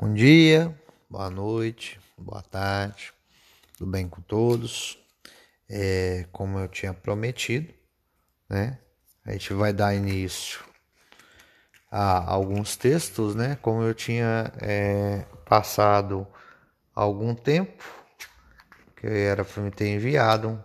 Bom dia, boa noite, boa tarde, tudo bem com todos? É, como eu tinha prometido, né? A gente vai dar início a alguns textos, né? Como eu tinha é, passado algum tempo, que era para me ter enviado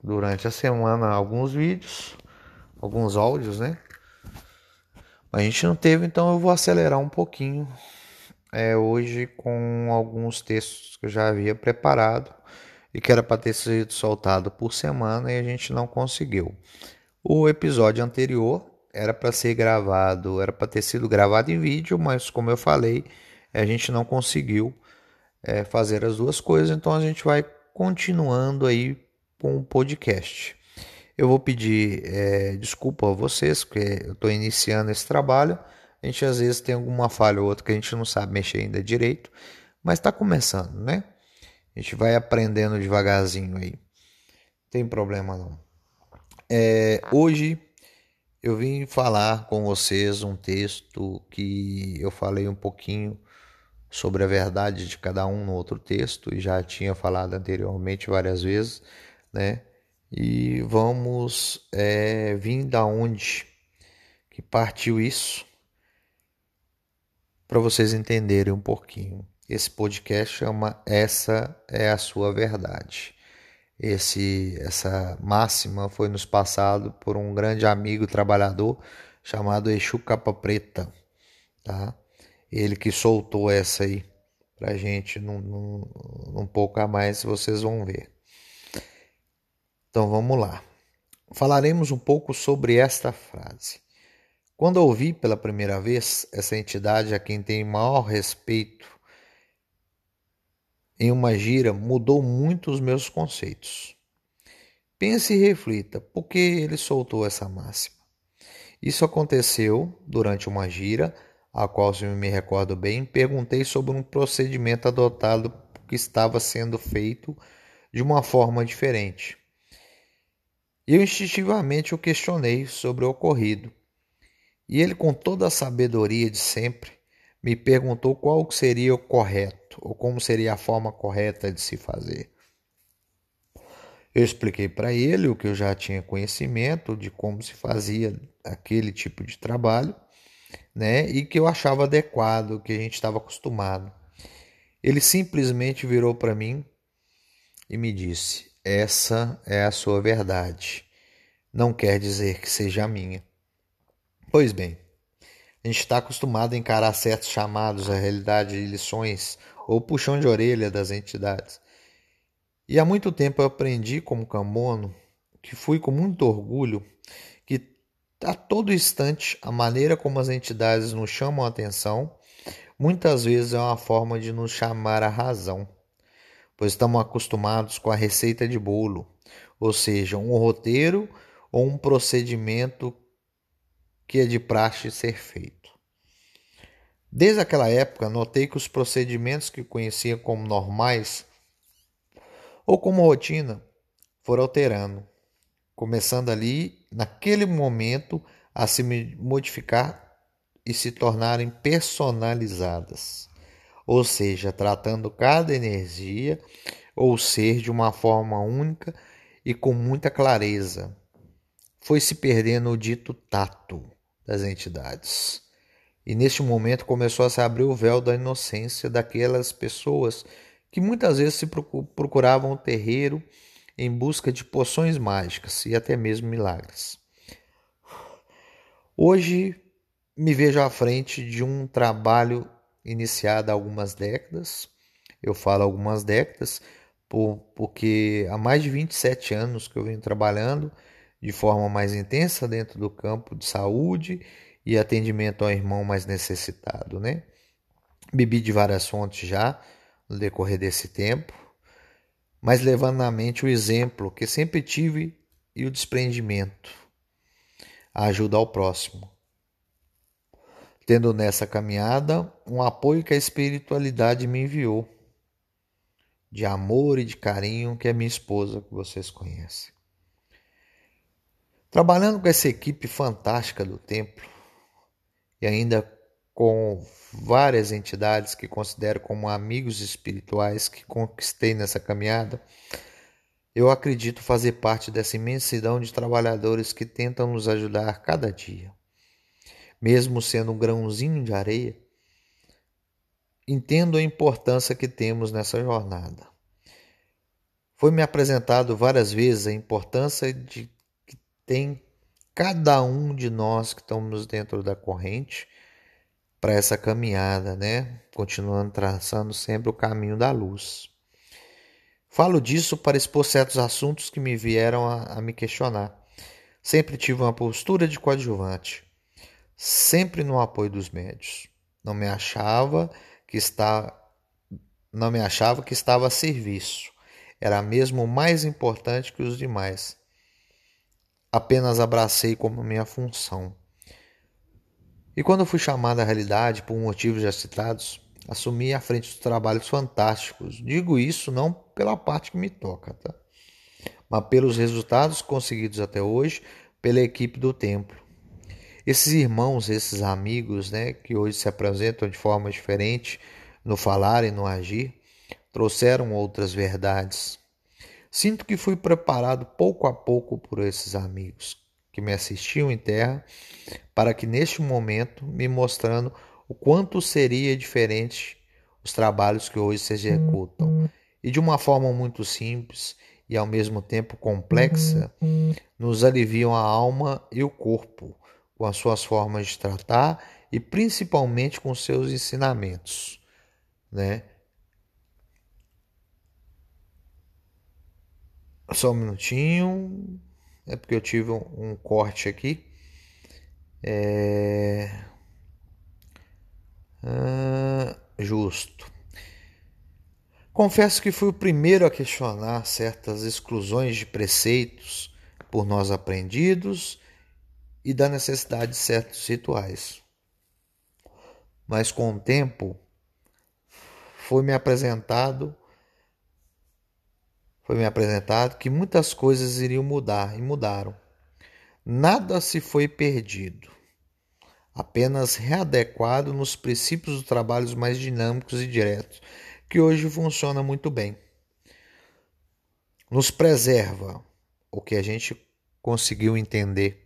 durante a semana alguns vídeos, alguns áudios, né? A gente não teve, então eu vou acelerar um pouquinho é, hoje com alguns textos que eu já havia preparado e que era para ter sido soltado por semana e a gente não conseguiu. O episódio anterior era para ser gravado, era para ter sido gravado em vídeo, mas como eu falei, a gente não conseguiu é, fazer as duas coisas, então a gente vai continuando aí com o podcast. Eu vou pedir é, desculpa a vocês, porque eu estou iniciando esse trabalho. A gente às vezes tem alguma falha ou outra que a gente não sabe mexer ainda direito, mas está começando, né? A gente vai aprendendo devagarzinho aí. Não tem problema não. É, hoje eu vim falar com vocês um texto que eu falei um pouquinho sobre a verdade de cada um no outro texto e já tinha falado anteriormente várias vezes, né? E vamos é, vir da onde que partiu isso para vocês entenderem um pouquinho. Esse podcast chama Essa é a sua verdade. Esse essa máxima foi nos passado por um grande amigo trabalhador chamado Exu Capa Preta, tá? Ele que soltou essa aí pra gente num, num, um pouco a mais, vocês vão ver. Então vamos lá. Falaremos um pouco sobre esta frase. Quando ouvi pela primeira vez essa entidade a quem tenho maior respeito em uma gira, mudou muito os meus conceitos. Pense e reflita, por que ele soltou essa máxima? Isso aconteceu durante uma gira, a qual, se me recordo bem, perguntei sobre um procedimento adotado que estava sendo feito de uma forma diferente. Eu instintivamente o questionei sobre o ocorrido. E ele, com toda a sabedoria de sempre, me perguntou qual seria o correto, ou como seria a forma correta de se fazer. Eu expliquei para ele o que eu já tinha conhecimento de como se fazia aquele tipo de trabalho, né? E que eu achava adequado, que a gente estava acostumado. Ele simplesmente virou para mim e me disse: essa é a sua verdade. Não quer dizer que seja a minha. Pois bem, a gente está acostumado a encarar certos chamados à realidade de lições ou puxão de orelha das entidades. E há muito tempo eu aprendi como camono, que fui com muito orgulho, que a todo instante a maneira como as entidades nos chamam a atenção muitas vezes é uma forma de nos chamar a razão pois estamos acostumados com a receita de bolo, ou seja, um roteiro ou um procedimento que é de praxe ser feito. Desde aquela época, notei que os procedimentos que conhecia como normais ou como rotina foram alterando, começando ali, naquele momento, a se modificar e se tornarem personalizadas ou seja, tratando cada energia ou ser de uma forma única e com muita clareza. Foi se perdendo o dito tato das entidades. E neste momento começou a se abrir o véu da inocência daquelas pessoas que muitas vezes se procuravam o terreiro em busca de poções mágicas e até mesmo milagres. Hoje me vejo à frente de um trabalho iniciada há algumas décadas. Eu falo algumas décadas por, porque há mais de 27 anos que eu venho trabalhando de forma mais intensa dentro do campo de saúde e atendimento ao irmão mais necessitado, né? Bebi de várias fontes já no decorrer desse tempo, mas levando na mente o exemplo que sempre tive e o desprendimento, a ajuda ao próximo tendo nessa caminhada um apoio que a espiritualidade me enviou, de amor e de carinho, que é minha esposa, que vocês conhecem. Trabalhando com essa equipe fantástica do templo, e ainda com várias entidades que considero como amigos espirituais que conquistei nessa caminhada, eu acredito fazer parte dessa imensidão de trabalhadores que tentam nos ajudar cada dia. Mesmo sendo um grãozinho de areia, entendo a importância que temos nessa jornada. Foi-me apresentado várias vezes a importância de que tem cada um de nós que estamos dentro da corrente para essa caminhada, né? Continuando traçando sempre o caminho da luz. Falo disso para expor certos assuntos que me vieram a, a me questionar. Sempre tive uma postura de coadjuvante, sempre no apoio dos médios. Não me achava que está não me achava que estava a serviço. Era mesmo mais importante que os demais. Apenas abracei como minha função. E quando fui chamado à realidade por motivos já citados, assumi à frente dos trabalhos fantásticos. Digo isso não pela parte que me toca, tá? mas pelos resultados conseguidos até hoje pela equipe do templo. Esses irmãos, esses amigos, né, que hoje se apresentam de forma diferente no falar e no agir, trouxeram outras verdades. Sinto que fui preparado pouco a pouco por esses amigos, que me assistiam em terra, para que neste momento me mostrando o quanto seria diferente os trabalhos que hoje se executam. E de uma forma muito simples e ao mesmo tempo complexa, nos aliviam a alma e o corpo, com as suas formas de tratar e principalmente com seus ensinamentos, né? Só um minutinho. É porque eu tive um, um corte aqui. É... Ah, justo. Confesso que fui o primeiro a questionar certas exclusões de preceitos por nós aprendidos e da necessidade de certos rituais. Mas com o tempo foi me apresentado foi me apresentado que muitas coisas iriam mudar e mudaram. Nada se foi perdido, apenas readequado nos princípios dos trabalhos mais dinâmicos e diretos, que hoje funciona muito bem. Nos preserva o que a gente conseguiu entender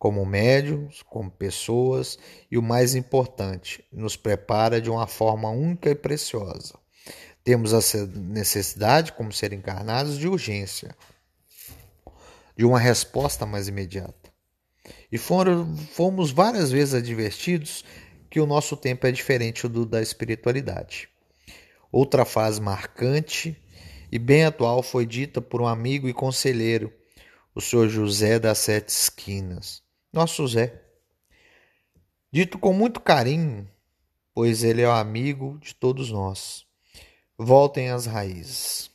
como médios, como pessoas e o mais importante, nos prepara de uma forma única e preciosa temos a necessidade, como ser encarnados, de urgência, de uma resposta mais imediata. E foram, fomos várias vezes advertidos que o nosso tempo é diferente do da espiritualidade. Outra fase marcante e bem atual foi dita por um amigo e conselheiro, o senhor José das Sete Esquinas. Nosso Zé. Dito com muito carinho, pois ele é o amigo de todos nós voltem às raízes.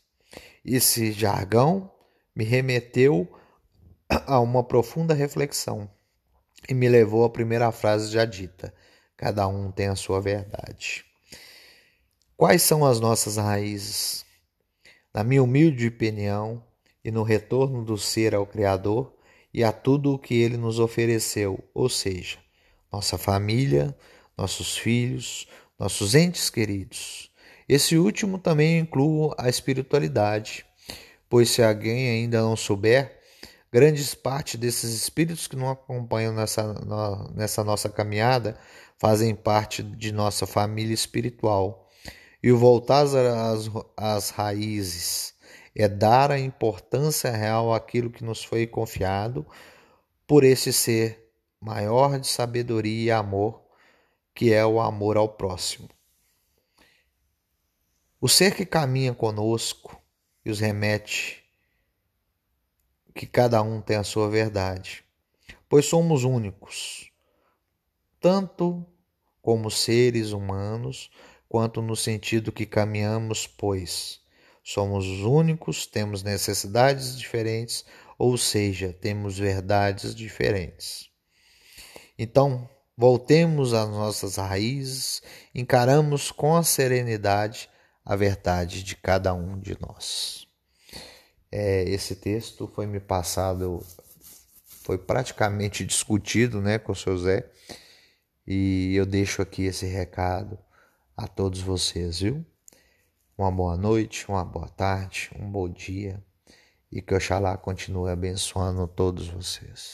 Esse jargão me remeteu a uma profunda reflexão e me levou à primeira frase já dita: cada um tem a sua verdade. Quais são as nossas raízes? Na minha humilde opinião, e no retorno do ser ao Criador e a tudo o que ele nos ofereceu, ou seja, nossa família, nossos filhos, nossos entes queridos, esse último também inclui a espiritualidade, pois se alguém ainda não souber, grandes parte desses espíritos que nos acompanham nessa, nessa nossa caminhada fazem parte de nossa família espiritual. E o voltar às, às raízes é dar a importância real àquilo que nos foi confiado por esse ser maior de sabedoria e amor, que é o amor ao próximo. O ser que caminha conosco e os remete que cada um tem a sua verdade, pois somos únicos, tanto como seres humanos, quanto no sentido que caminhamos, pois somos únicos, temos necessidades diferentes, ou seja, temos verdades diferentes. Então, voltemos às nossas raízes, encaramos com a serenidade a verdade de cada um de nós. É, esse texto foi me passado, foi praticamente discutido né, com o seu Zé, E eu deixo aqui esse recado a todos vocês, viu? Uma boa noite, uma boa tarde, um bom dia e que Oxalá continue abençoando todos vocês.